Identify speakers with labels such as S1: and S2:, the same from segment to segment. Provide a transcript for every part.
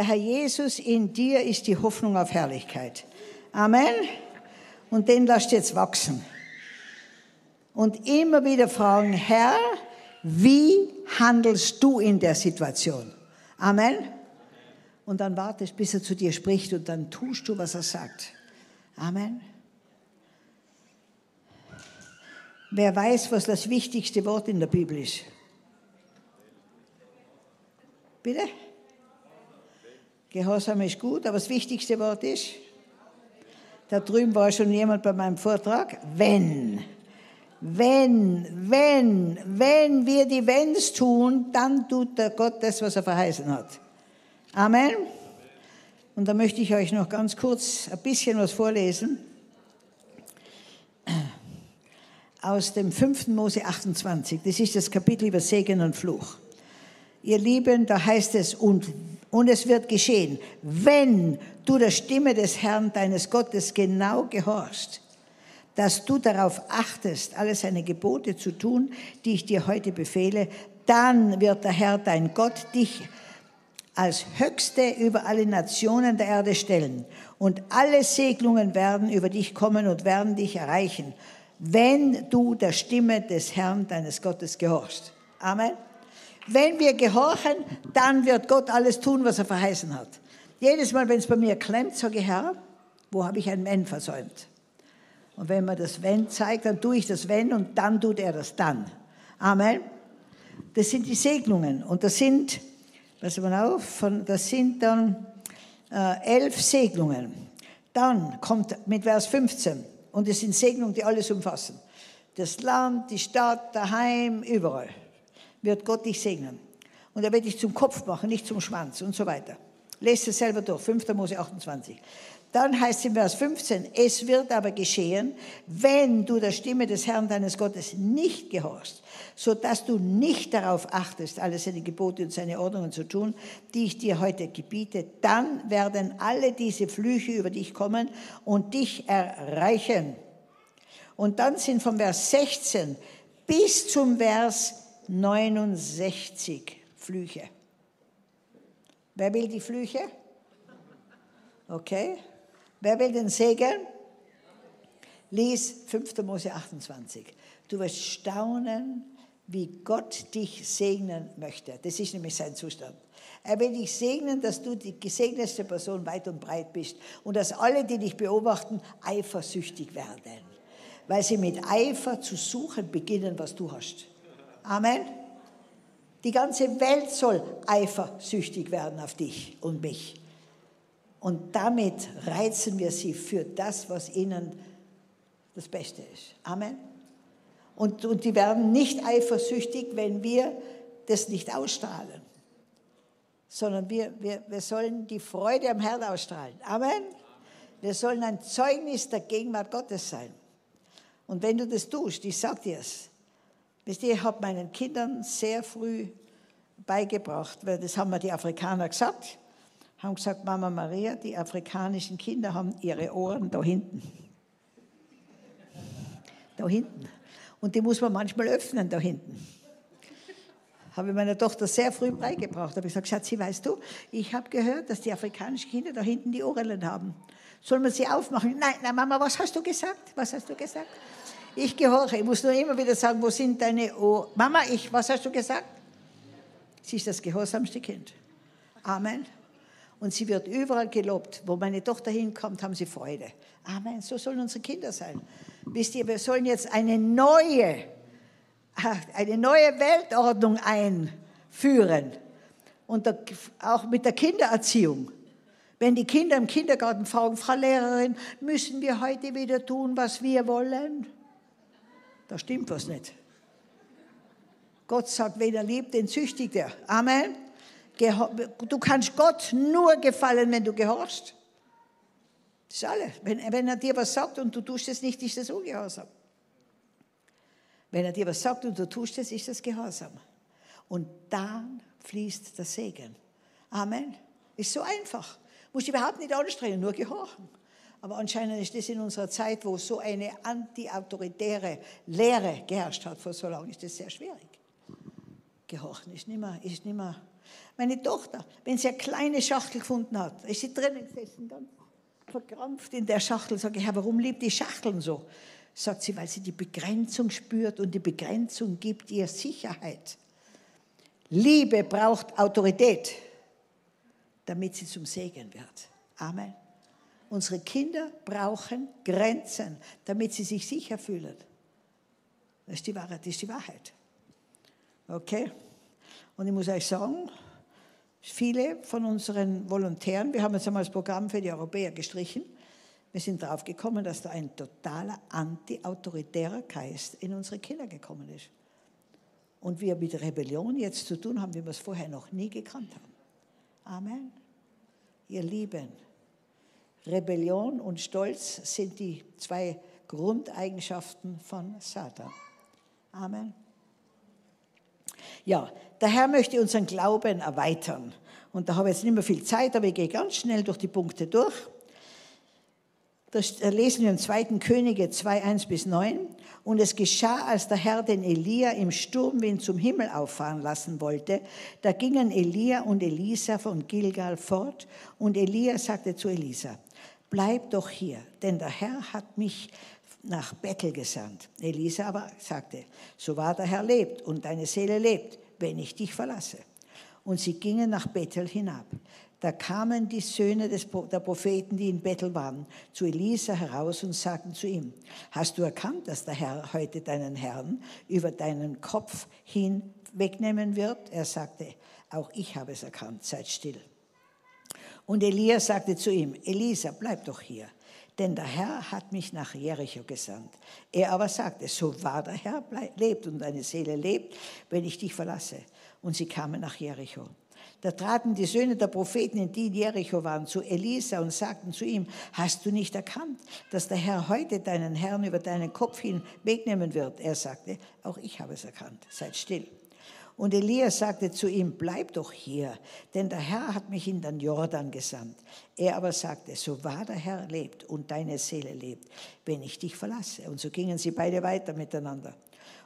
S1: Der Herr Jesus in dir ist die Hoffnung auf Herrlichkeit. Amen. Und den lasst jetzt wachsen. Und immer wieder fragen, Herr, wie handelst du in der Situation? Amen. Und dann wartest, bis er zu dir spricht und dann tust du, was er sagt. Amen. Wer weiß, was das wichtigste Wort in der Bibel ist? Bitte? Gehorsam ist gut, aber das wichtigste Wort ist? Da drüben war schon jemand bei meinem Vortrag. Wenn. Wenn, wenn, wenn wir die Wenns tun, dann tut der Gott das, was er verheißen hat. Amen. Und da möchte ich euch noch ganz kurz ein bisschen was vorlesen aus dem 5. Mose 28. Das ist das Kapitel über Segen und Fluch. Ihr Lieben, da heißt es, und, und es wird geschehen, wenn du der Stimme des Herrn, deines Gottes, genau gehorchst, dass du darauf achtest, alle seine Gebote zu tun, die ich dir heute befehle, dann wird der Herr, dein Gott, dich als Höchste über alle Nationen der Erde stellen. Und alle Segnungen werden über dich kommen und werden dich erreichen wenn du der Stimme des Herrn, deines Gottes, gehorchst. Amen. Wenn wir gehorchen, dann wird Gott alles tun, was er verheißen hat. Jedes Mal, wenn es bei mir klemmt, sage ich, Herr, wo habe ich ein Wenn versäumt? Und wenn man das Wenn zeigt, dann tue ich das Wenn und dann tut er das Dann. Amen. Das sind die Segnungen. Und das sind, pass mal auf, das sind dann äh, elf Segnungen. Dann kommt mit Vers 15, und es sind Segnungen, die alles umfassen. Das Land, die Stadt, daheim, überall wird Gott dich segnen. Und er wird dich zum Kopf machen, nicht zum Schwanz und so weiter. Lest es selber durch, 5. Mose 28. Dann heißt es in Vers 15, es wird aber geschehen, wenn du der Stimme des Herrn deines Gottes nicht gehorchst, so dass du nicht darauf achtest, alle seine Gebote und seine Ordnungen zu tun, die ich dir heute gebiete, dann werden alle diese Flüche über dich kommen und dich erreichen. Und dann sind vom Vers 16 bis zum Vers 69 Flüche. Wer will die Flüche? Okay. Wer will den Segen? Lies 5. Mose 28. Du wirst staunen, wie Gott dich segnen möchte. Das ist nämlich sein Zustand. Er will dich segnen, dass du die gesegnetste Person weit und breit bist und dass alle, die dich beobachten, eifersüchtig werden, weil sie mit Eifer zu suchen beginnen, was du hast. Amen. Die ganze Welt soll eifersüchtig werden auf dich und mich. Und damit reizen wir sie für das, was ihnen das Beste ist. Amen. Und, und die werden nicht eifersüchtig, wenn wir das nicht ausstrahlen, sondern wir, wir, wir sollen die Freude am Herrn ausstrahlen. Amen. Wir sollen ein Zeugnis der Gegenwart Gottes sein. Und wenn du das tust, ich sag dir es, wisst ihr, ich habe meinen Kindern sehr früh beigebracht, weil das haben mir die Afrikaner gesagt, haben gesagt, Mama Maria, die afrikanischen Kinder haben ihre Ohren da hinten. Da hinten. Und die muss man manchmal öffnen da hinten. Habe ich meiner Tochter sehr früh beigebracht. Habe ich gesagt, Schatzi, weißt du, ich habe gehört, dass die afrikanischen Kinder da hinten die Ohren haben. Sollen wir sie aufmachen? Nein, nein, Mama, was hast du gesagt? Was hast du gesagt? Ich gehorche. Ich muss nur immer wieder sagen, wo sind deine Ohren? Mama, ich, was hast du gesagt? Sie ist das gehorsamste Kind. Amen. Und sie wird überall gelobt. Wo meine Tochter hinkommt, haben sie Freude. Amen. So sollen unsere Kinder sein. Wisst ihr, wir sollen jetzt eine neue, eine neue Weltordnung einführen. Und auch mit der Kindererziehung. Wenn die Kinder im Kindergarten fragen, Frau Lehrerin, müssen wir heute wieder tun, was wir wollen? Da stimmt was nicht. Gott sagt, wen er liebt, den züchtigt er. Amen. Du kannst Gott nur gefallen, wenn du gehorchst. Das ist alles. Wenn, wenn er dir was sagt und du tust es nicht, ist das Ungehorsam. Wenn er dir was sagt und du tust es, ist das Gehorsam. Und dann fließt der Segen. Amen. Ist so einfach. Muss überhaupt nicht anstrengen, nur gehorchen. Aber anscheinend ist das in unserer Zeit, wo so eine antiautoritäre Lehre geherrscht hat vor so lange, ist das sehr schwierig. Gehorchen ist nicht mehr, ist nicht mehr Meine Tochter, wenn sie eine kleine Schachtel gefunden hat, ist sie drinnen gesessen, ganz verkrampft in der Schachtel. Sage ich, Herr, warum liebt die Schachteln so? Sagt sie, weil sie die Begrenzung spürt und die Begrenzung gibt ihr Sicherheit. Liebe braucht Autorität, damit sie zum Segen wird. Amen. Unsere Kinder brauchen Grenzen, damit sie sich sicher fühlen. Das ist die Wahrheit. Ist die Wahrheit. Okay? Und ich muss euch sagen, viele von unseren Volontären, wir haben jetzt einmal das Programm für die Europäer gestrichen, wir sind darauf gekommen, dass da ein totaler anti-autoritärer Geist in unsere Kinder gekommen ist. Und wir mit Rebellion jetzt zu tun haben, wie wir es vorher noch nie gekannt haben. Amen. Ihr Lieben, Rebellion und Stolz sind die zwei Grundeigenschaften von Satan. Amen. Ja, der Herr möchte unseren Glauben erweitern. Und da habe ich jetzt nicht mehr viel Zeit, aber ich gehe ganz schnell durch die Punkte durch. Das lesen wir im 2. Könige 2, 1 bis 9. Und es geschah, als der Herr den Elia im Sturmwind zum Himmel auffahren lassen wollte, da gingen Elia und Elisa von Gilgal fort. Und Elia sagte zu Elisa, bleib doch hier, denn der Herr hat mich nach Bethel gesandt. Elisa aber sagte, so wahr der Herr lebt und deine Seele lebt, wenn ich dich verlasse. Und sie gingen nach Bethel hinab. Da kamen die Söhne des, der Propheten, die in Bethel waren, zu Elisa heraus und sagten zu ihm, hast du erkannt, dass der Herr heute deinen Herrn über deinen Kopf hin wegnehmen wird? Er sagte, auch ich habe es erkannt, seid still. Und Elia sagte zu ihm, Elisa, bleib doch hier, denn der Herr hat mich nach Jericho gesandt. Er aber sagte, so wahr der Herr lebt und deine Seele lebt, wenn ich dich verlasse. Und sie kamen nach Jericho. Da traten die Söhne der Propheten, die in Jericho waren, zu Elisa und sagten zu ihm, hast du nicht erkannt, dass der Herr heute deinen Herrn über deinen Kopf hin wegnehmen wird? Er sagte, auch ich habe es erkannt, seid still. Und Elia sagte zu ihm, bleib doch hier, denn der Herr hat mich in den Jordan gesandt. Er aber sagte, so wahr der Herr lebt und deine Seele lebt, wenn ich dich verlasse. Und so gingen sie beide weiter miteinander.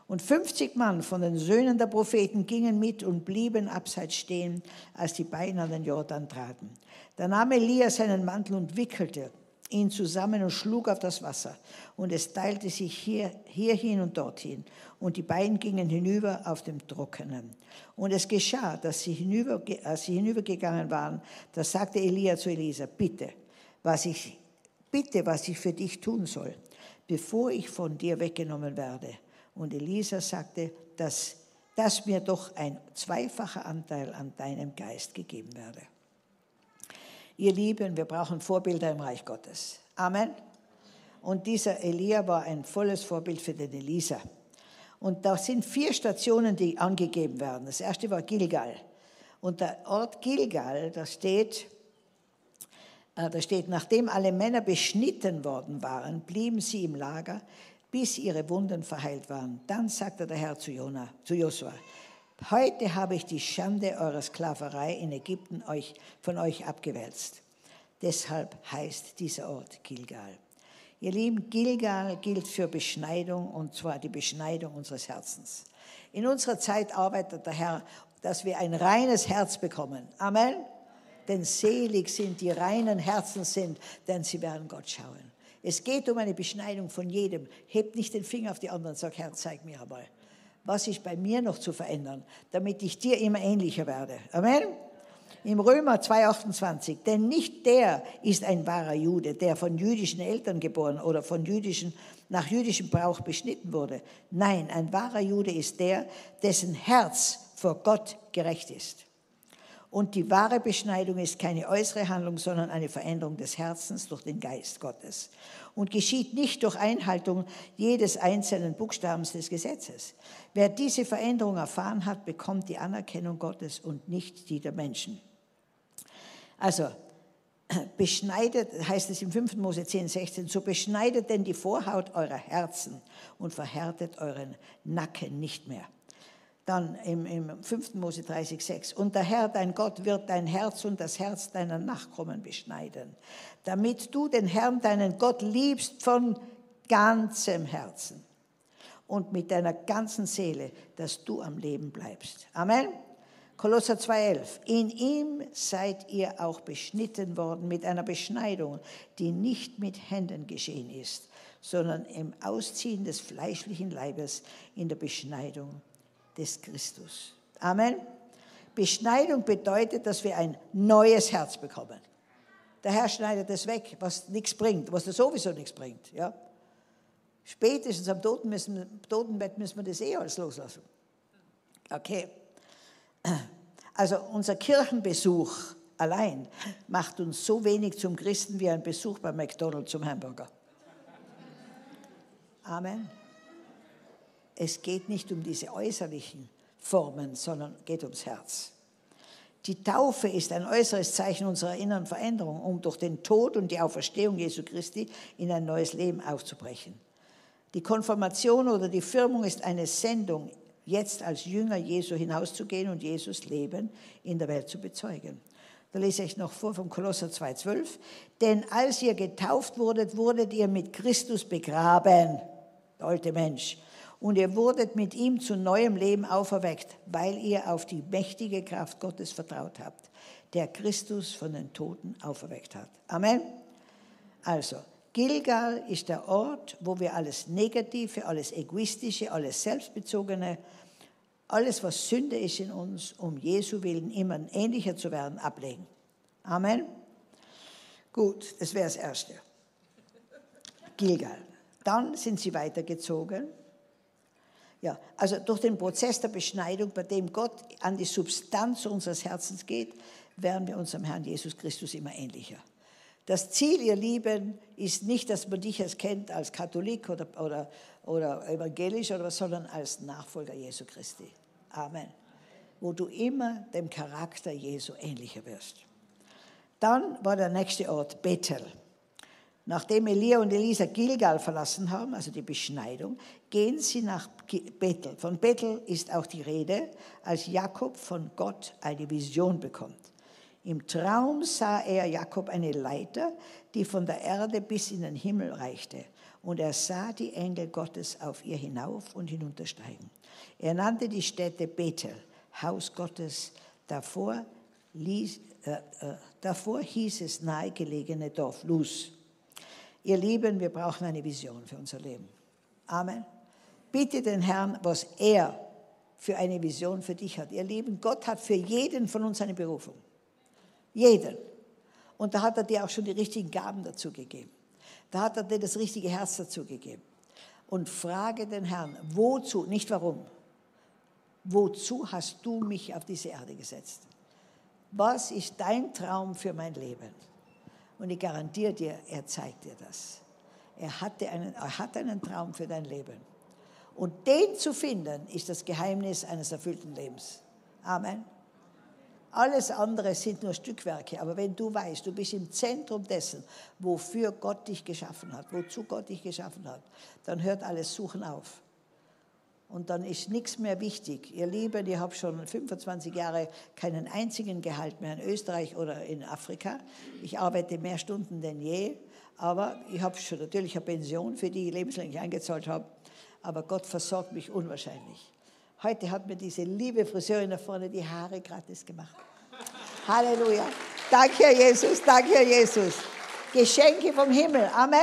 S1: Und 50 Mann von den Söhnen der Propheten gingen mit und blieben abseits stehen, als die beiden an den Jordan traten. Da nahm Elia seinen Mantel und wickelte ihn zusammen und schlug auf das Wasser. Und es teilte sich hier, hierhin und dorthin. Und die beiden gingen hinüber auf dem Trockenen. Und es geschah, dass sie hinüber, als sie hinübergegangen waren, da sagte Elia zu Elisa, bitte, was ich, bitte, was ich für dich tun soll, bevor ich von dir weggenommen werde. Und Elisa sagte, dass, dass mir doch ein zweifacher Anteil an deinem Geist gegeben werde. Ihr Lieben, wir brauchen Vorbilder im Reich Gottes. Amen. Und dieser Elia war ein volles Vorbild für den Elisa. Und da sind vier Stationen, die angegeben werden. Das erste war Gilgal. Und der Ort Gilgal, da steht, äh, da steht, nachdem alle Männer beschnitten worden waren, blieben sie im Lager, bis ihre Wunden verheilt waren. Dann sagte der Herr zu, Jona, zu Josua, heute habe ich die Schande eurer Sklaverei in Ägypten euch, von euch abgewälzt. Deshalb heißt dieser Ort Gilgal. Ihr Lieben, Gilgal gilt für Beschneidung und zwar die Beschneidung unseres Herzens. In unserer Zeit arbeitet der Herr, dass wir ein reines Herz bekommen. Amen. Denn selig sind die reinen Herzen sind, denn sie werden Gott schauen. Es geht um eine Beschneidung von jedem. Hebt nicht den Finger auf die anderen und sag, Herr, zeig mir einmal, was ist bei mir noch zu verändern, damit ich dir immer ähnlicher werde. Amen. Im Römer 2,28, denn nicht der ist ein wahrer Jude, der von jüdischen Eltern geboren oder von jüdischen, nach jüdischem Brauch beschnitten wurde. Nein, ein wahrer Jude ist der, dessen Herz vor Gott gerecht ist. Und die wahre Beschneidung ist keine äußere Handlung, sondern eine Veränderung des Herzens durch den Geist Gottes. Und geschieht nicht durch Einhaltung jedes einzelnen Buchstabens des Gesetzes. Wer diese Veränderung erfahren hat, bekommt die Anerkennung Gottes und nicht die der Menschen. Also, beschneidet, heißt es im 5. Mose 10, 16, so beschneidet denn die Vorhaut eurer Herzen und verhärtet euren Nacken nicht mehr dann im, im 5. Mose 30, 6. Und der Herr, dein Gott, wird dein Herz und das Herz deiner Nachkommen beschneiden, damit du den Herrn, deinen Gott, liebst von ganzem Herzen und mit deiner ganzen Seele, dass du am Leben bleibst. Amen. Kolosser 2,11. In ihm seid ihr auch beschnitten worden mit einer Beschneidung, die nicht mit Händen geschehen ist, sondern im Ausziehen des fleischlichen Leibes in der Beschneidung des Christus. Amen. Beschneidung bedeutet, dass wir ein neues Herz bekommen. Der Herr schneidet das weg, was nichts bringt, was das sowieso nichts bringt. Ja? Spätestens am Toten müssen, Totenbett müssen wir das eh alles loslassen. Okay. Also unser Kirchenbesuch allein macht uns so wenig zum Christen wie ein Besuch bei McDonald's zum Hamburger. Amen. Es geht nicht um diese äußerlichen Formen, sondern geht ums Herz. Die Taufe ist ein äußeres Zeichen unserer inneren Veränderung, um durch den Tod und die Auferstehung Jesu Christi in ein neues Leben aufzubrechen. Die Konfirmation oder die Firmung ist eine Sendung, jetzt als Jünger Jesu hinauszugehen und Jesus Leben in der Welt zu bezeugen. Da lese ich noch vor vom Kolosser 2,12. Denn als ihr getauft wurdet, wurdet ihr mit Christus begraben, der alte Mensch. Und ihr wurdet mit ihm zu neuem Leben auferweckt, weil ihr auf die mächtige Kraft Gottes vertraut habt, der Christus von den Toten auferweckt hat. Amen. Also, Gilgal ist der Ort, wo wir alles Negative, alles Egoistische, alles Selbstbezogene, alles, was Sünde ist in uns, um Jesu Willen immer ähnlicher zu werden, ablegen. Amen. Gut, das wäre das Erste. Gilgal. Dann sind sie weitergezogen. Ja, also durch den Prozess der Beschneidung, bei dem Gott an die Substanz unseres Herzens geht, werden wir unserem Herrn Jesus Christus immer ähnlicher. Das Ziel, ihr Lieben, ist nicht, dass man dich als kennt als Katholik oder, oder, oder evangelisch oder was, sondern als Nachfolger Jesu Christi. Amen. Wo du immer dem Charakter Jesu ähnlicher wirst. Dann war der nächste Ort Bethel. Nachdem Elia und Elisa Gilgal verlassen haben, also die Beschneidung, gehen sie nach Bethel. Von Bethel ist auch die Rede, als Jakob von Gott eine Vision bekommt. Im Traum sah er Jakob eine Leiter, die von der Erde bis in den Himmel reichte. Und er sah die Engel Gottes auf ihr hinauf und hinuntersteigen. Er nannte die Stätte Bethel, Haus Gottes. Davor, ließ, äh, äh, davor hieß es nahegelegene Dorf Luz. Ihr Lieben, wir brauchen eine Vision für unser Leben. Amen. Bitte den Herrn, was er für eine Vision für dich hat. Ihr Lieben, Gott hat für jeden von uns eine Berufung. Jeden. Und da hat er dir auch schon die richtigen Gaben dazu gegeben. Da hat er dir das richtige Herz dazu gegeben. Und frage den Herrn, wozu, nicht warum, wozu hast du mich auf diese Erde gesetzt? Was ist dein Traum für mein Leben? Und ich garantiere dir, er zeigt dir das. Er, hatte einen, er hat einen Traum für dein Leben. Und den zu finden, ist das Geheimnis eines erfüllten Lebens. Amen. Alles andere sind nur Stückwerke. Aber wenn du weißt, du bist im Zentrum dessen, wofür Gott dich geschaffen hat, wozu Gott dich geschaffen hat, dann hört alles Suchen auf. Und dann ist nichts mehr wichtig. Ihr Lieben, ich habe schon 25 Jahre keinen einzigen Gehalt mehr in Österreich oder in Afrika. Ich arbeite mehr Stunden denn je. Aber ich habe schon natürlich eine Pension, für die ich lebenslänglich eingezahlt habe. Aber Gott versorgt mich unwahrscheinlich. Heute hat mir diese liebe Friseurin da vorne die Haare gratis gemacht. Halleluja. Danke, Herr Jesus. Danke, Herr Jesus. Geschenke vom Himmel. Amen.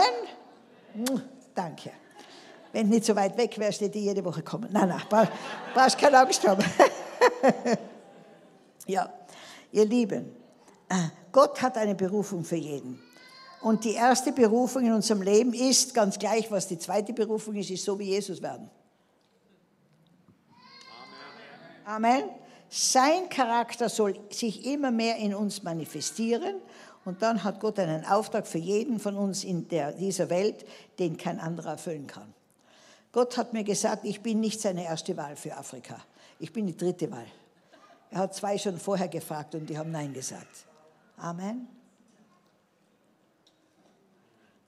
S1: Danke. Wenn du nicht so weit weg wärst, hätte ich jede Woche kommen. Nein, nein, brauchst, brauchst keine Angst haben. ja, ihr Lieben, äh, Gott hat eine Berufung für jeden. Und die erste Berufung in unserem Leben ist, ganz gleich, was die zweite Berufung ist, ist so wie Jesus werden. Amen. Sein Charakter soll sich immer mehr in uns manifestieren. Und dann hat Gott einen Auftrag für jeden von uns in der, dieser Welt, den kein anderer erfüllen kann. Gott hat mir gesagt, ich bin nicht seine erste Wahl für Afrika. Ich bin die dritte Wahl. Er hat zwei schon vorher gefragt und die haben Nein gesagt. Amen.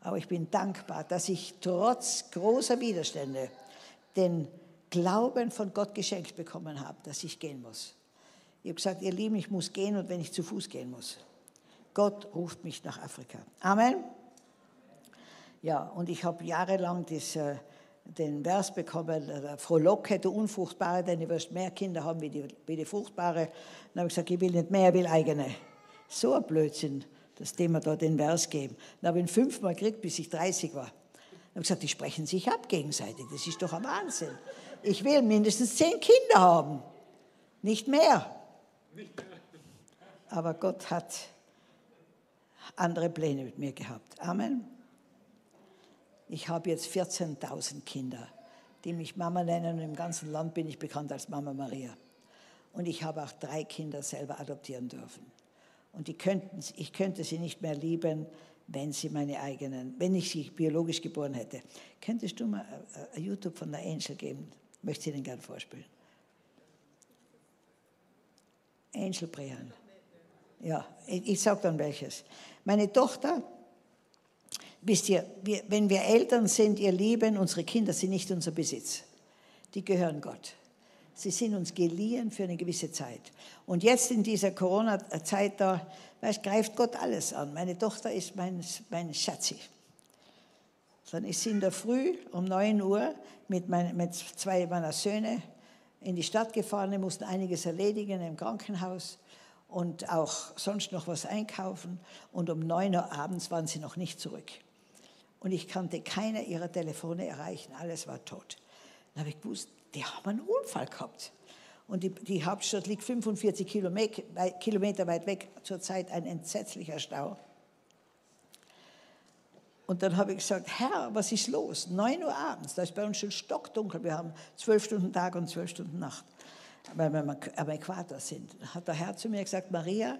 S1: Aber ich bin dankbar, dass ich trotz großer Widerstände den Glauben von Gott geschenkt bekommen habe, dass ich gehen muss. Ich habe gesagt, ihr Lieben, ich muss gehen und wenn ich zu Fuß gehen muss. Gott ruft mich nach Afrika. Amen. Ja, und ich habe jahrelang das, äh, den Vers bekommen, äh, frohlocke, du Unfruchtbare, denn du wirst mehr Kinder haben wie die, wie die Fruchtbare. Dann habe ich gesagt, ich will nicht mehr, ich will eigene. So ein Blödsinn, das Thema da den Vers geben. Dann habe ich ihn fünfmal gekriegt, bis ich 30 war. Dann habe ich gesagt, die sprechen sich ab gegenseitig, das ist doch ein Wahnsinn. Ich will mindestens zehn Kinder haben, nicht mehr. Aber Gott hat andere Pläne mit mir gehabt. Amen. Ich habe jetzt 14.000 Kinder, die mich Mama nennen und im ganzen Land bin ich bekannt als Mama Maria. Und ich habe auch drei Kinder selber adoptieren dürfen. Und könnten, ich könnte sie nicht mehr lieben, wenn sie meine eigenen, wenn ich sie biologisch geboren hätte. Könntest du mal ein YouTube von der Angel geben? Möchte ich Ihnen gerne vorspielen. Angel Brehan. Ja, ich, ich sage dann welches. Meine Tochter Wisst ihr, wir, wenn wir Eltern sind, ihr Lieben, unsere Kinder sind nicht unser Besitz. Die gehören Gott. Sie sind uns geliehen für eine gewisse Zeit. Und jetzt in dieser Corona-Zeit da, weißt, greift Gott alles an. Meine Tochter ist mein, mein Schatzi. Dann ist sie in der Früh um 9 Uhr mit, mein, mit zwei meiner Söhne in die Stadt gefahren. Wir mussten einiges erledigen im Krankenhaus und auch sonst noch was einkaufen. Und um 9 Uhr abends waren sie noch nicht zurück und ich konnte keine ihrer Telefone erreichen. Alles war tot. Dann habe ich gewusst, die haben einen Unfall gehabt. Und die, die Hauptstadt liegt 45 Kilometer weit weg, zurzeit ein entsetzlicher Stau. Und dann habe ich gesagt, Herr, was ist los? 9 Uhr abends, da ist bei uns schon stockdunkel. Wir haben zwölf Stunden Tag und zwölf Stunden Nacht, weil wir am Äquator sind. Hat der Herr zu mir gesagt, Maria,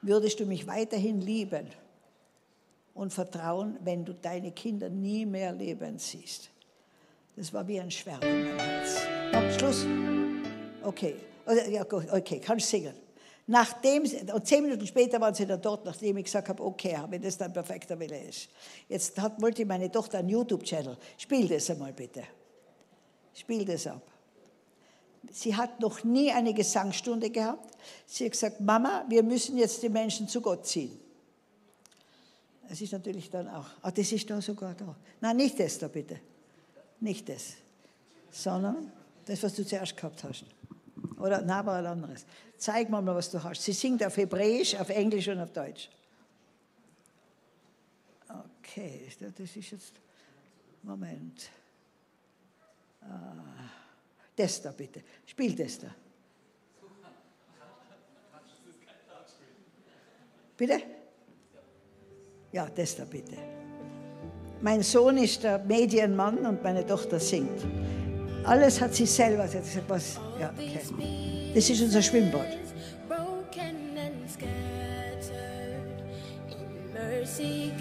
S1: würdest du mich weiterhin lieben? Und Vertrauen, wenn du deine Kinder nie mehr leben siehst. Das war wie ein Schwert in meinem Herz. Oh, Schluss? Okay. Ja, okay, kannst singen. Nachdem, und zehn Minuten später waren sie dann dort, nachdem ich gesagt habe, okay, wenn das dein perfekter Wille ist. Jetzt hat, wollte meine Tochter einen YouTube-Channel. Spiel das einmal bitte. Spiel das ab. Sie hat noch nie eine Gesangsstunde gehabt. Sie hat gesagt, Mama, wir müssen jetzt die Menschen zu Gott ziehen. Es ist natürlich dann auch, ah, das ist da sogar da. Nein, nicht das da bitte. Nicht das. Sondern das, was du zuerst gehabt hast. Oder, nein, aber ein anderes. Zeig mir mal, was du hast. Sie singt auf Hebräisch, auf Englisch und auf Deutsch. Okay, das ist jetzt, Moment. Ah, das da bitte. Spiel das da. Bitte? Ja, das da bitte. Mein Sohn ist der Medienmann und meine Tochter singt. Alles hat sie selber. Sie hat gesagt, was? Ja, okay. Das ist unser Schwimmbad. Mercy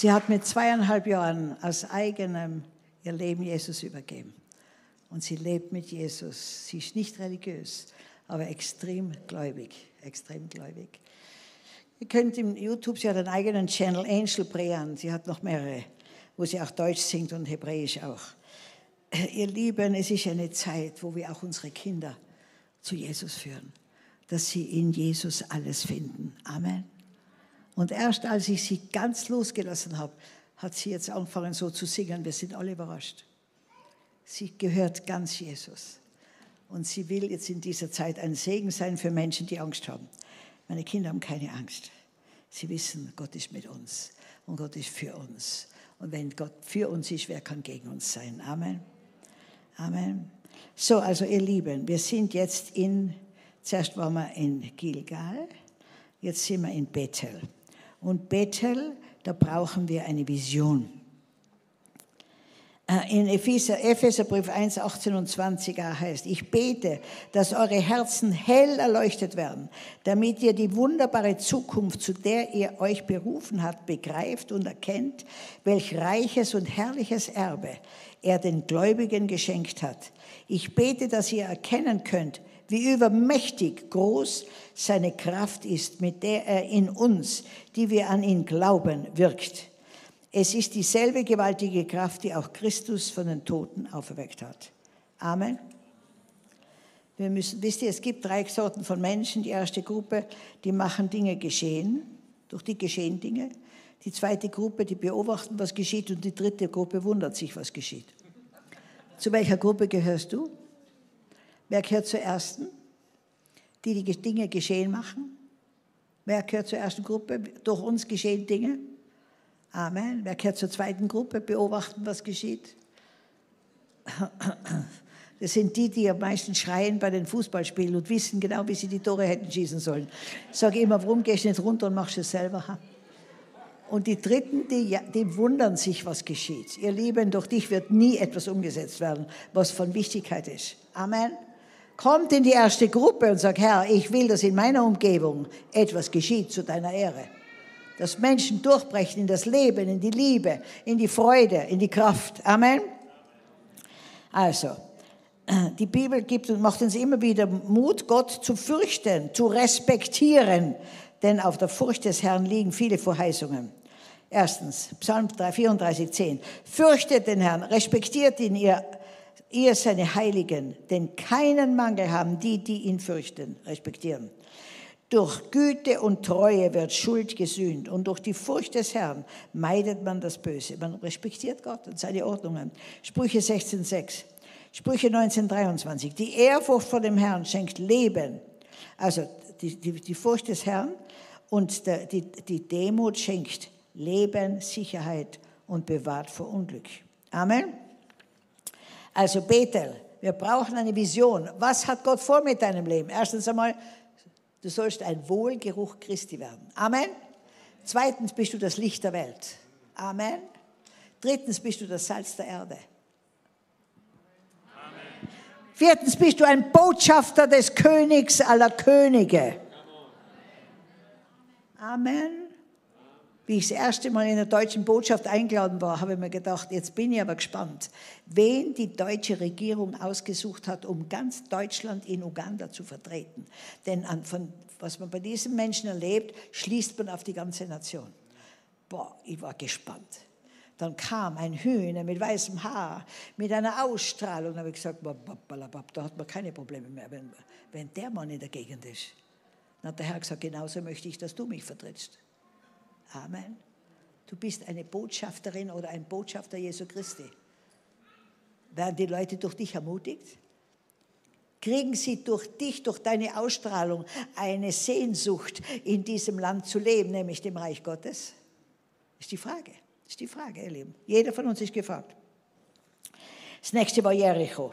S1: Sie hat mit zweieinhalb Jahren aus eigenem ihr Leben Jesus übergeben. Und sie lebt mit Jesus. Sie ist nicht religiös, aber extrem gläubig. Extrem gläubig. Ihr könnt im YouTube, sie hat einen eigenen Channel, Angel Brean. Sie hat noch mehrere, wo sie auch Deutsch singt und Hebräisch auch. Ihr Lieben, es ist eine Zeit, wo wir auch unsere Kinder zu Jesus führen, dass sie in Jesus alles finden. Amen. Und erst als ich sie ganz losgelassen habe, hat sie jetzt angefangen so zu singen. Wir sind alle überrascht. Sie gehört ganz Jesus. Und sie will jetzt in dieser Zeit ein Segen sein für Menschen, die Angst haben. Meine Kinder haben keine Angst. Sie wissen, Gott ist mit uns und Gott ist für uns. Und wenn Gott für uns ist, wer kann gegen uns sein? Amen. Amen. So, also ihr Lieben, wir sind jetzt in, zuerst waren wir in Gilgal, jetzt sind wir in Bethel. Und Bethel, da brauchen wir eine Vision. Äh, in Epheser, Epheserbrief 1, 18 und 20 heißt, ich bete, dass eure Herzen hell erleuchtet werden, damit ihr die wunderbare Zukunft, zu der ihr euch berufen habt, begreift und erkennt, welch reiches und herrliches Erbe er den Gläubigen geschenkt hat. Ich bete, dass ihr erkennen könnt, wie übermächtig groß seine Kraft ist, mit der er in uns, die wir an ihn glauben, wirkt. Es ist dieselbe gewaltige Kraft, die auch Christus von den Toten auferweckt hat. Amen. Wir müssen, wisst ihr, es gibt drei Sorten von Menschen. Die erste Gruppe, die machen Dinge geschehen, durch die geschehen Dinge. Die zweite Gruppe, die beobachten, was geschieht. Und die dritte Gruppe wundert sich, was geschieht. Zu welcher Gruppe gehörst du? Wer gehört zur ersten? Die die Dinge geschehen machen. Wer gehört zur ersten Gruppe? Durch uns geschehen Dinge. Amen. Wer gehört zur zweiten Gruppe? Beobachten, was geschieht. Das sind die, die am meisten schreien bei den Fußballspielen und wissen genau, wie sie die Tore hätten schießen sollen. Ich immer, warum gehst du nicht runter und machst es selber? Und die Dritten, die, die wundern sich, was geschieht. Ihr Lieben, durch dich wird nie etwas umgesetzt werden, was von Wichtigkeit ist. Amen. Kommt in die erste Gruppe und sagt, Herr, ich will, dass in meiner Umgebung etwas geschieht zu deiner Ehre dass Menschen durchbrechen in das Leben, in die Liebe, in die Freude, in die Kraft. Amen. Also, die Bibel gibt und macht uns immer wieder Mut, Gott zu fürchten, zu respektieren, denn auf der Furcht des Herrn liegen viele Verheißungen. Erstens, Psalm 34, 10. Fürchtet den Herrn, respektiert ihn, ihr, ihr seine Heiligen, denn keinen Mangel haben die, die ihn fürchten, respektieren. Durch Güte und Treue wird Schuld gesühnt und durch die Furcht des Herrn meidet man das Böse. Man respektiert Gott und seine Ordnungen. Sprüche 16,6. Sprüche 19,23. Die Ehrfurcht vor dem Herrn schenkt Leben. Also die, die, die Furcht des Herrn und der, die, die Demut schenkt Leben, Sicherheit und bewahrt vor Unglück. Amen. Also Bethel, wir brauchen eine Vision. Was hat Gott vor mit deinem Leben? Erstens einmal Du sollst ein Wohlgeruch Christi werden. Amen. Zweitens bist du das Licht der Welt. Amen. Drittens bist du das Salz der Erde. Amen. Viertens bist du ein Botschafter des Königs aller Könige. Amen. Wie ich das erste Mal in der deutschen Botschaft eingeladen war, habe ich mir gedacht, jetzt bin ich aber gespannt, wen die deutsche Regierung ausgesucht hat, um ganz Deutschland in Uganda zu vertreten. Denn an, von, was man bei diesen Menschen erlebt, schließt man auf die ganze Nation. Boah, ich war gespannt. Dann kam ein Hühner mit weißem Haar, mit einer Ausstrahlung. Da habe ich gesagt, da hat man keine Probleme mehr, wenn, wenn der Mann in der Gegend ist. Dann hat der Herr gesagt, genauso möchte ich, dass du mich vertrittst. Amen. Du bist eine Botschafterin oder ein Botschafter Jesu Christi. Werden die Leute durch dich ermutigt? Kriegen sie durch dich, durch deine Ausstrahlung eine Sehnsucht, in diesem Land zu leben, nämlich dem Reich Gottes? Ist die Frage. Ist die Frage, ihr Lieben. Jeder von uns ist gefragt. Das nächste war Jericho.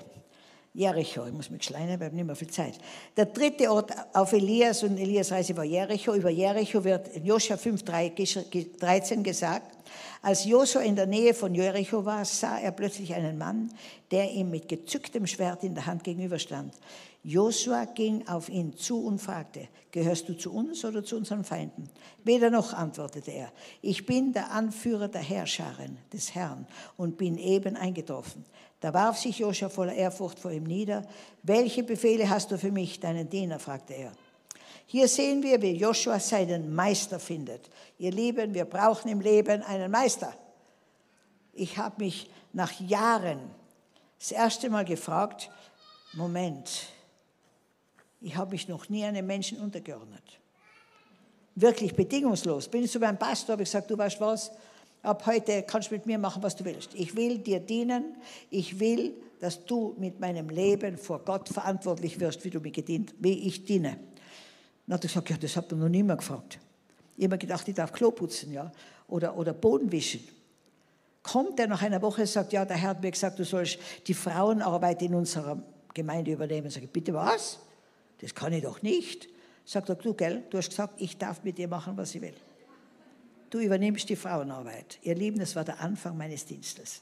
S1: Jericho. Ich muss mich schleinen, wir haben nicht mehr viel Zeit. Der dritte Ort auf Elias und Elias Reise war Jericho. Über Jericho wird in Joscha 5, 13 gesagt, als Josua in der Nähe von Jericho war, sah er plötzlich einen Mann, der ihm mit gezücktem Schwert in der Hand gegenüberstand. Josua ging auf ihn zu und fragte, gehörst du zu uns oder zu unseren Feinden? Weder noch, antwortete er, ich bin der Anführer der Herrscherin des Herrn und bin eben eingetroffen. Da warf sich Josua voller Ehrfurcht vor ihm nieder. Welche Befehle hast du für mich, deinen Diener? fragte er. Hier sehen wir, wie Joshua seinen Meister findet. Ihr Lieben, wir brauchen im Leben einen Meister. Ich habe mich nach Jahren das erste Mal gefragt, Moment, ich habe mich noch nie einem Menschen untergeordnet. Wirklich bedingungslos. Bin ich zu meinem Pastor, habe ich gesagt, du weißt was, ab heute kannst du mit mir machen, was du willst. Ich will dir dienen. Ich will, dass du mit meinem Leben vor Gott verantwortlich wirst, wie, du mir gedient, wie ich diene. Dann hat er gesagt, ja, das hat man noch nie mehr gefragt. Ich habe mir gedacht, ich darf Klo putzen, ja, oder, oder Boden wischen. Kommt er nach einer Woche und sagt, ja, der Herr hat mir gesagt, du sollst die Frauenarbeit in unserer Gemeinde übernehmen. Sag ich, bitte was? Das kann ich doch nicht. Sagt er, du, gell, du hast gesagt, ich darf mit dir machen, was ich will. Du übernimmst die Frauenarbeit. Ihr Lieben, das war der Anfang meines Dienstes.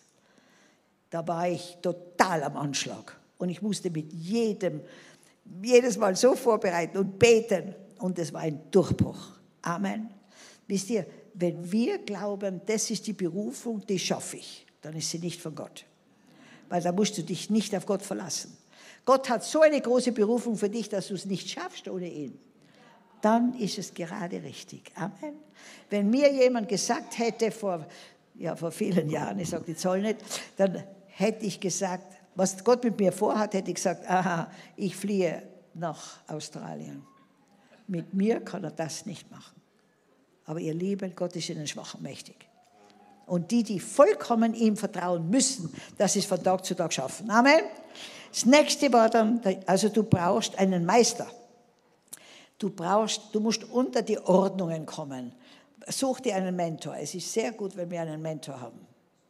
S1: Da war ich total am Anschlag. Und ich musste mit jedem, jedes Mal so vorbereiten und beten. Und es war ein Durchbruch. Amen. Wisst ihr, wenn wir glauben, das ist die Berufung, die schaffe ich, dann ist sie nicht von Gott. Weil da musst du dich nicht auf Gott verlassen. Gott hat so eine große Berufung für dich, dass du es nicht schaffst ohne ihn. Dann ist es gerade richtig. Amen. Wenn mir jemand gesagt hätte vor, ja, vor vielen Jahren, ich sage die Zoll nicht, dann hätte ich gesagt, was Gott mit mir vorhat, hätte ich gesagt, aha, ich fliehe nach Australien. Mit mir kann er das nicht machen. Aber ihr Lieben, Gott ist in den Schwachen mächtig. Und die, die vollkommen ihm vertrauen müssen, das ist von Tag zu Tag schaffen. Amen. Das nächste war dann, also du brauchst einen Meister. Du brauchst, du musst unter die Ordnungen kommen. Such dir einen Mentor. Es ist sehr gut, wenn wir einen Mentor haben.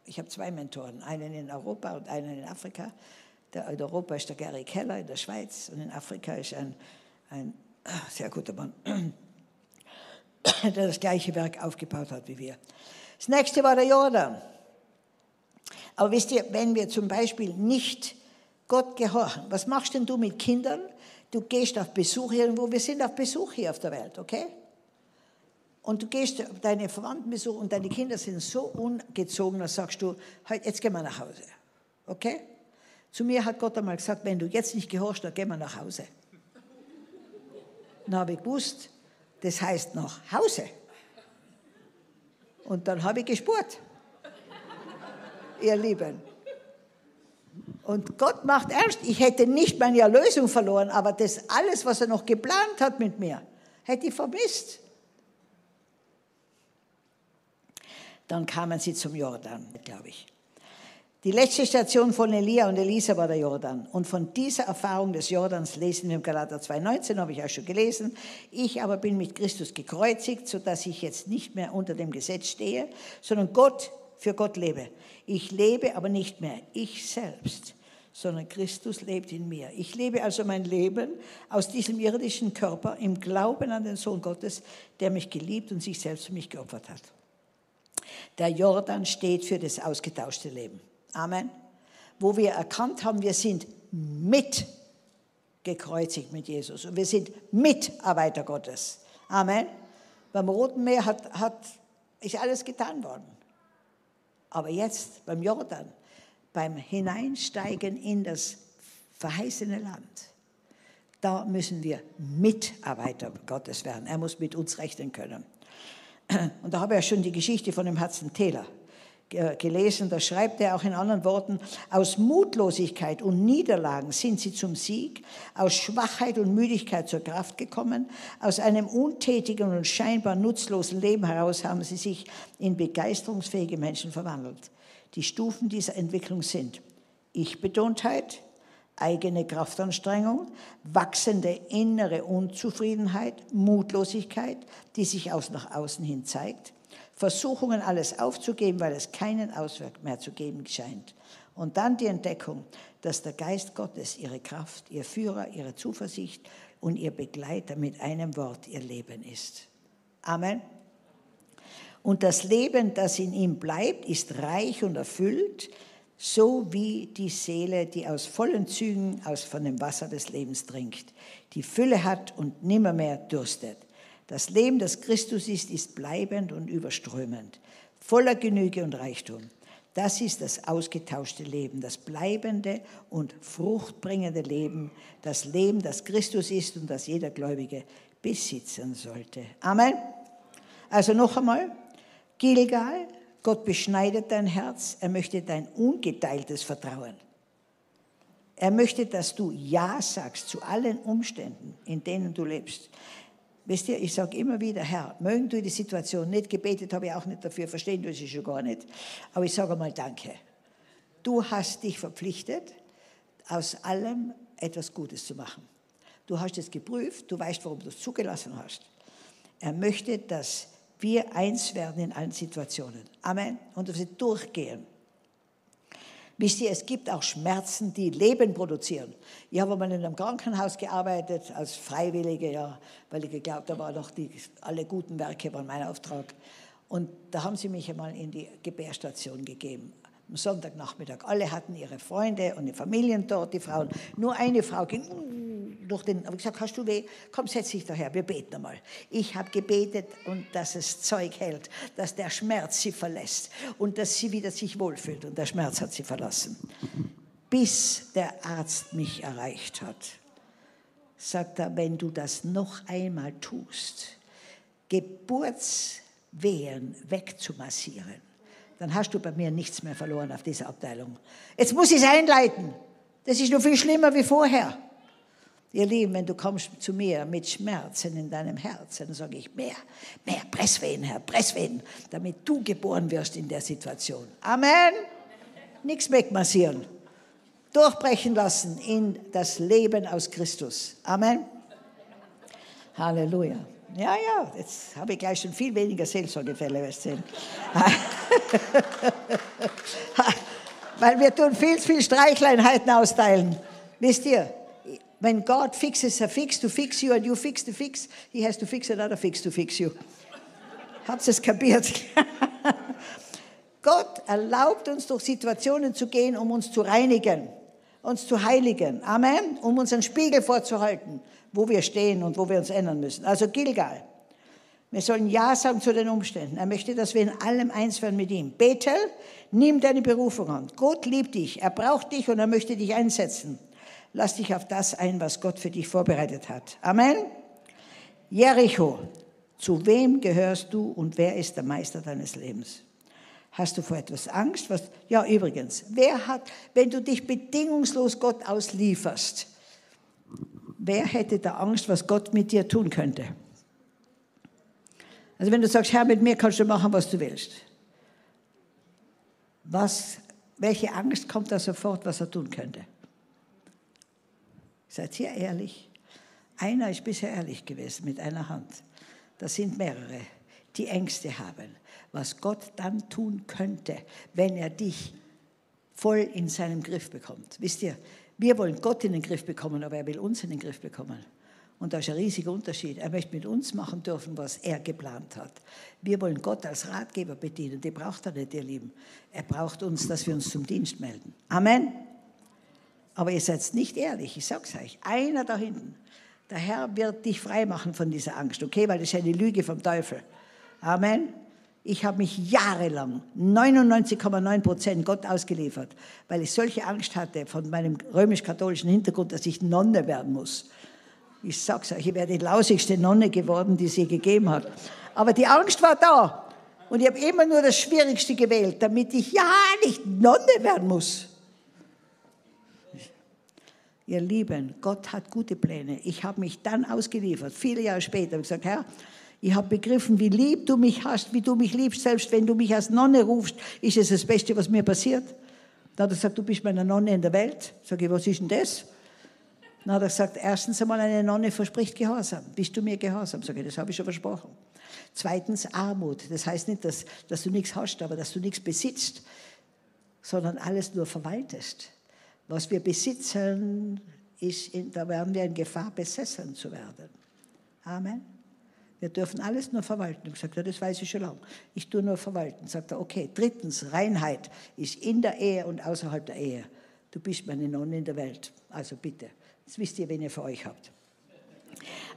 S1: Ich habe zwei Mentoren, einen in Europa und einen in Afrika. Der, in Europa ist der Gary Keller in der Schweiz und in Afrika ist ein, ein ah, sehr guter Mann, der das gleiche Werk aufgebaut hat wie wir. Das nächste war der Jordan. Aber wisst ihr, wenn wir zum Beispiel nicht Gott gehorchen. Was machst denn du mit Kindern? Du gehst auf Besuch irgendwo. Wir sind auf Besuch hier auf der Welt, okay? Und du gehst deine Verwandten besuchen und deine Kinder sind so ungezogen, dann sagst du, jetzt gehen wir nach Hause. Okay? Zu mir hat Gott einmal gesagt, wenn du jetzt nicht gehorchst, dann gehen wir nach Hause. Dann habe ich gewusst, das heißt nach Hause. Und dann habe ich gespurt. Ihr Lieben. Und Gott macht ernst. Ich hätte nicht meine Erlösung verloren, aber das alles, was er noch geplant hat mit mir, hätte ich vermisst. Dann kamen sie zum Jordan, glaube ich. Die letzte Station von Elia und Elisa war der Jordan. Und von dieser Erfahrung des Jordans lesen wir im Galater 2,19, habe ich auch schon gelesen. Ich aber bin mit Christus gekreuzigt, sodass ich jetzt nicht mehr unter dem Gesetz stehe, sondern Gott für Gott lebe. Ich lebe aber nicht mehr ich selbst, sondern Christus lebt in mir. Ich lebe also mein Leben aus diesem irdischen Körper im Glauben an den Sohn Gottes, der mich geliebt und sich selbst für mich geopfert hat. Der Jordan steht für das ausgetauschte Leben. Amen. Wo wir erkannt haben, wir sind mit gekreuzigt mit Jesus und wir sind Mitarbeiter Gottes. Amen. Beim Roten Meer hat, hat, ist alles getan worden. Aber jetzt beim Jordan, beim Hineinsteigen in das verheißene Land, da müssen wir Mitarbeiter Gottes werden. Er muss mit uns rechnen können. Und da habe ich ja schon die Geschichte von dem Hudson Taylor gelesen, da schreibt er auch in anderen Worten, aus Mutlosigkeit und Niederlagen sind sie zum Sieg, aus Schwachheit und Müdigkeit zur Kraft gekommen, aus einem untätigen und scheinbar nutzlosen Leben heraus haben sie sich in begeisterungsfähige Menschen verwandelt. Die Stufen dieser Entwicklung sind Ich-Betontheit, eigene Kraftanstrengung, wachsende innere Unzufriedenheit, Mutlosigkeit, die sich aus nach außen hin zeigt, Versuchungen, alles aufzugeben, weil es keinen Ausweg mehr zu geben scheint. Und dann die Entdeckung, dass der Geist Gottes ihre Kraft, ihr Führer, ihre Zuversicht und ihr Begleiter mit einem Wort ihr Leben ist. Amen. Und das Leben, das in ihm bleibt, ist reich und erfüllt, so wie die Seele, die aus vollen Zügen aus von dem Wasser des Lebens trinkt, die Fülle hat und nimmermehr dürstet. Das Leben, das Christus ist, ist bleibend und überströmend, voller Genüge und Reichtum. Das ist das ausgetauschte Leben, das bleibende und fruchtbringende Leben, das Leben, das Christus ist und das jeder Gläubige besitzen sollte. Amen. Also noch einmal, Gilgal, Gott beschneidet dein Herz, er möchte dein ungeteiltes Vertrauen. Er möchte, dass du Ja sagst zu allen Umständen, in denen du lebst. Wisst ihr, ich sage immer wieder, Herr, mögen du die Situation nicht gebetet, habe ich auch nicht dafür, verstehen du sie schon gar nicht. Aber ich sage mal Danke. Du hast dich verpflichtet, aus allem etwas Gutes zu machen. Du hast es geprüft, du weißt, warum du es zugelassen hast. Er möchte, dass wir eins werden in allen Situationen. Amen. Und dass wir durchgehen. Wisst ihr, es gibt auch Schmerzen, die Leben produzieren. Ich habe mal in einem Krankenhaus gearbeitet, als Freiwillige, ja, weil ich geglaubt habe, noch die, alle guten Werke waren mein Auftrag. Und da haben sie mich einmal in die Gebärstation gegeben am Sonntagnachmittag. Alle hatten ihre Freunde und die Familien dort, die Frauen. Nur eine Frau ging uh, durch den, habe gesagt, hast du weh? Komm, setz dich daher, wir beten einmal. Ich habe gebetet und dass es Zeug hält, dass der Schmerz sie verlässt und dass sie wieder sich wohlfühlt und der Schmerz hat sie verlassen. Bis der Arzt mich erreicht hat, sagt er, wenn du das noch einmal tust, Geburtswehen wegzumassieren, dann hast du bei mir nichts mehr verloren auf dieser Abteilung. Jetzt muss ich es einleiten. Das ist noch viel schlimmer wie vorher. Ihr Lieben, wenn du kommst zu mir mit Schmerzen in deinem Herzen, dann sage ich mehr, mehr Presswehen, Herr, Presswehen, damit du geboren wirst in der Situation. Amen. Nichts wegmassieren. Durchbrechen lassen in das Leben aus Christus. Amen. Halleluja. Ja, ja, jetzt habe ich gleich schon viel weniger Seelsorgefälle, weißt du. Weil wir tun viel, viel Streichleinheiten austeilen. Wisst ihr, wenn Gott fixes a fix to fix you and you fix the fix, he has to fix another fix to fix you. Habt ihr es kapiert? Gott erlaubt uns durch Situationen zu gehen, um uns zu reinigen, uns zu heiligen. Amen. Um uns einen Spiegel vorzuhalten wo wir stehen und wo wir uns ändern müssen. Also Gilgal. Wir sollen Ja sagen zu den Umständen. Er möchte, dass wir in allem eins werden mit ihm. Bethel, nimm deine Berufung an. Gott liebt dich, er braucht dich und er möchte dich einsetzen. Lass dich auf das ein, was Gott für dich vorbereitet hat. Amen. Jericho, zu wem gehörst du und wer ist der Meister deines Lebens? Hast du vor etwas Angst? Was? Ja, übrigens, wer hat, wenn du dich bedingungslos Gott auslieferst, wer hätte da Angst, was Gott mit dir tun könnte? Also wenn du sagst, Herr, mit mir kannst du machen, was du willst. Was, welche Angst kommt da sofort, was er tun könnte? Seid ihr ehrlich? Einer ist bisher ehrlich gewesen mit einer Hand. Das sind mehrere, die Ängste haben, was Gott dann tun könnte, wenn er dich voll in seinem Griff bekommt. Wisst ihr, wir wollen Gott in den Griff bekommen, aber er will uns in den Griff bekommen. Und da ist ein riesiger Unterschied. Er möchte mit uns machen dürfen, was er geplant hat. Wir wollen Gott als Ratgeber bedienen. Die braucht er nicht, ihr Lieben. Er braucht uns, dass wir uns zum Dienst melden. Amen. Aber ihr seid nicht ehrlich, ich sag's euch. Einer da hinten, der Herr wird dich frei machen von dieser Angst, okay? Weil das ist eine Lüge vom Teufel. Amen. Ich habe mich jahrelang, 99,9 Prozent Gott ausgeliefert, weil ich solche Angst hatte von meinem römisch-katholischen Hintergrund, dass ich Nonne werden muss. Ich sag's euch, ich wäre die lausigste Nonne geworden, die es je gegeben hat. Aber die Angst war da. Und ich habe immer nur das Schwierigste gewählt, damit ich ja nicht Nonne werden muss. Ihr Lieben, Gott hat gute Pläne. Ich habe mich dann ausgeliefert, viele Jahre später, habe gesagt, Herr, ich habe begriffen, wie lieb du mich hast, wie du mich liebst. Selbst wenn du mich als Nonne rufst, ist es das Beste, was mir passiert. Dann hat er gesagt, du bist meine Nonne in der Welt. Sag ich, was ist denn das? Dann hat er gesagt, erstens einmal, eine Nonne verspricht Gehorsam. Bist du mir gehorsam? Sag ich, das habe ich schon versprochen. Zweitens Armut. Das heißt nicht, dass, dass du nichts hast, aber dass du nichts besitzt, sondern alles nur verwaltest. Was wir besitzen, ist, da werden wir in Gefahr, besessen zu werden. Amen. Wir dürfen alles nur verwalten. Ich gesagt, ja, das weiß ich schon lange. Ich tue nur verwalten. Sagt er, okay. Drittens, Reinheit ist in der Ehe und außerhalb der Ehe. Du bist meine Nonne in der Welt. Also bitte. Jetzt wisst ihr, wen ihr für euch habt.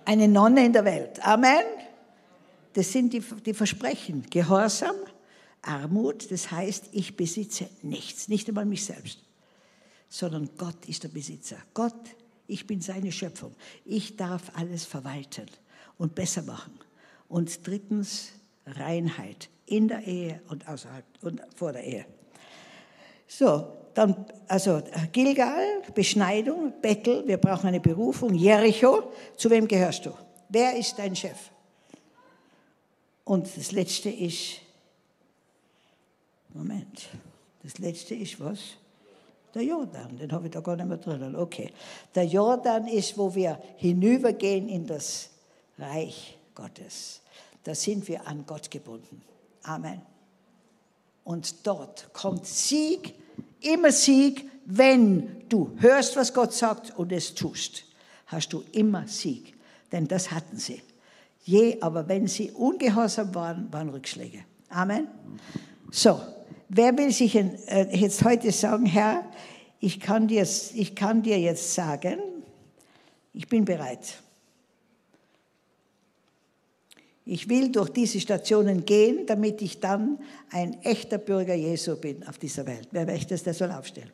S1: Eine Nonne in der Welt. Amen. Das sind die, die Versprechen. Gehorsam, Armut, das heißt, ich besitze nichts, nicht einmal mich selbst, sondern Gott ist der Besitzer. Gott, ich bin seine Schöpfung. Ich darf alles verwalten und besser machen. Und drittens Reinheit in der Ehe und außerhalb und vor der Ehe. So, dann, also Gilgal, Beschneidung, Bettel, wir brauchen eine Berufung, Jericho, zu wem gehörst du? Wer ist dein Chef? Und das letzte ist, Moment, das letzte ist was? Der Jordan, den habe ich da gar nicht mehr drin. Okay. Der Jordan ist, wo wir hinübergehen in das Reich Gottes. Da sind wir an Gott gebunden. Amen. Und dort kommt Sieg, immer Sieg, wenn du hörst, was Gott sagt und es tust. Hast du immer Sieg. Denn das hatten sie. Je, aber wenn sie ungehorsam waren, waren Rückschläge. Amen. So, wer will sich äh, jetzt heute sagen, Herr, ich kann, dir, ich kann dir jetzt sagen, ich bin bereit. Ich will durch diese Stationen gehen, damit ich dann ein echter Bürger Jesu bin auf dieser Welt. Wer möchte das, der soll aufstellen.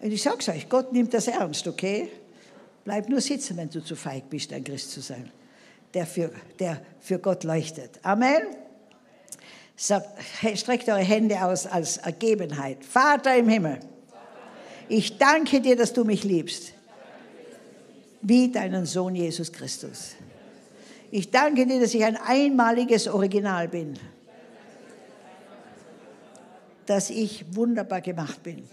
S1: Und ich sage es euch, Gott nimmt das ernst, okay? Bleib nur sitzen, wenn du zu feig bist, ein Christ zu sein, der für, der für Gott leuchtet. Amen. Sagt, streckt eure Hände aus als Ergebenheit. Vater im Himmel, ich danke dir, dass du mich liebst, wie deinen Sohn Jesus Christus. Ich danke dir, dass ich ein einmaliges Original bin. Dass ich wunderbar gemacht bin.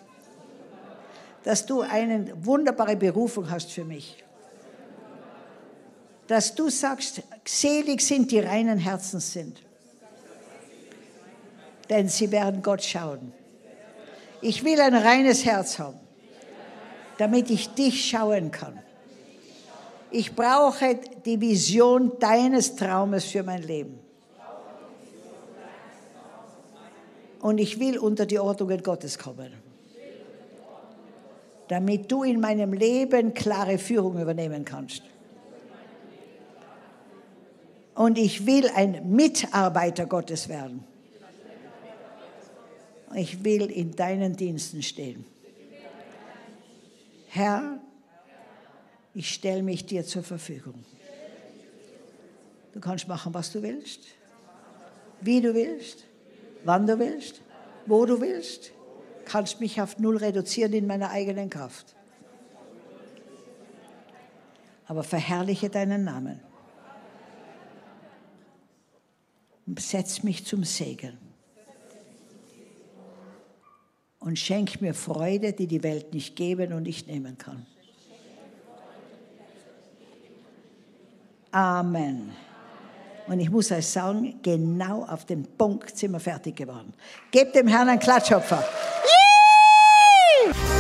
S1: Dass du eine wunderbare Berufung hast für mich. Dass du sagst, selig sind die reinen Herzens sind. Denn sie werden Gott schauen. Ich will ein reines Herz haben, damit ich dich schauen kann. Ich brauche die Vision deines Traumes für mein Leben. Und ich will unter die Ordnungen Gottes kommen. Damit du in meinem Leben klare Führung übernehmen kannst. Und ich will ein Mitarbeiter Gottes werden. Ich will in deinen Diensten stehen. Herr, ich stelle mich dir zur Verfügung. Du kannst machen, was du willst, wie du willst, wann du willst, wo du willst. Kannst mich auf null reduzieren in meiner eigenen Kraft. Aber verherrliche deinen Namen. Und setz mich zum Segen. Und schenk mir Freude, die die Welt nicht geben und nicht nehmen kann. Amen. Und ich muss euch sagen, genau auf dem Punkt sind wir fertig geworden. Gebt dem Herrn einen Klatschopfer. Yeah!